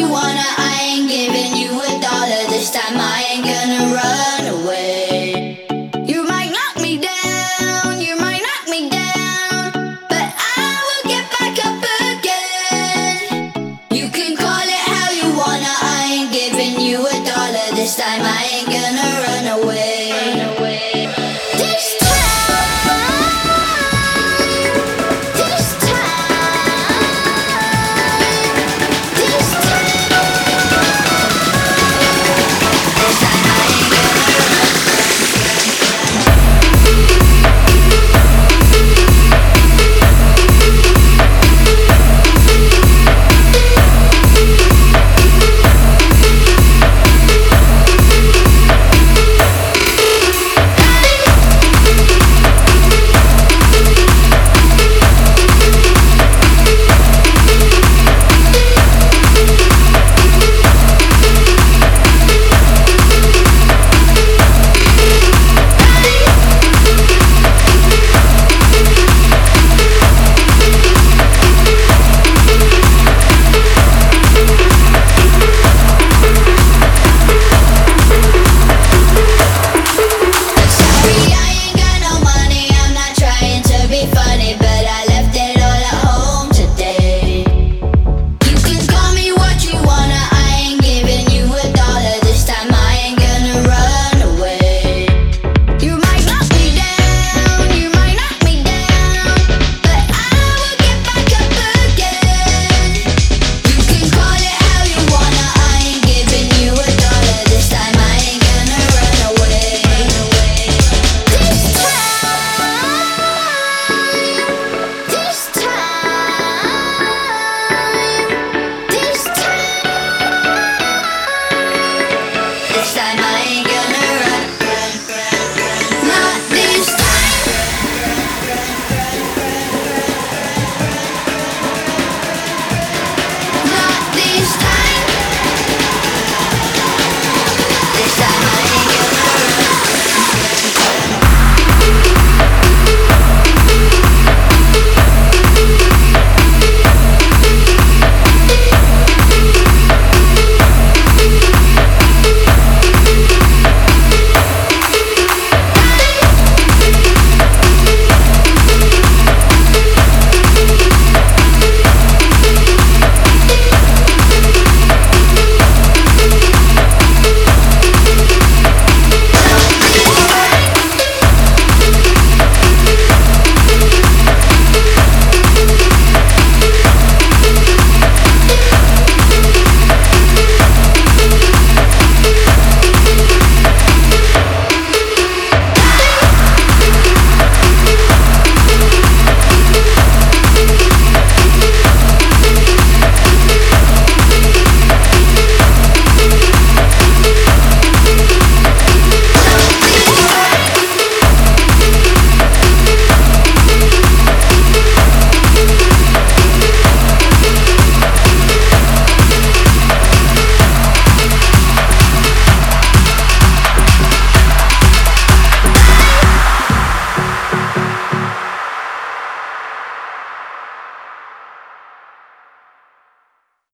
you wanna, I ain't giving you a dollar this time. I ain't gonna run away. You might knock me down, you might knock me down, but I will get back up again. You can call it how you wanna, I ain't giving you a dollar this time. I ain't gonna run away.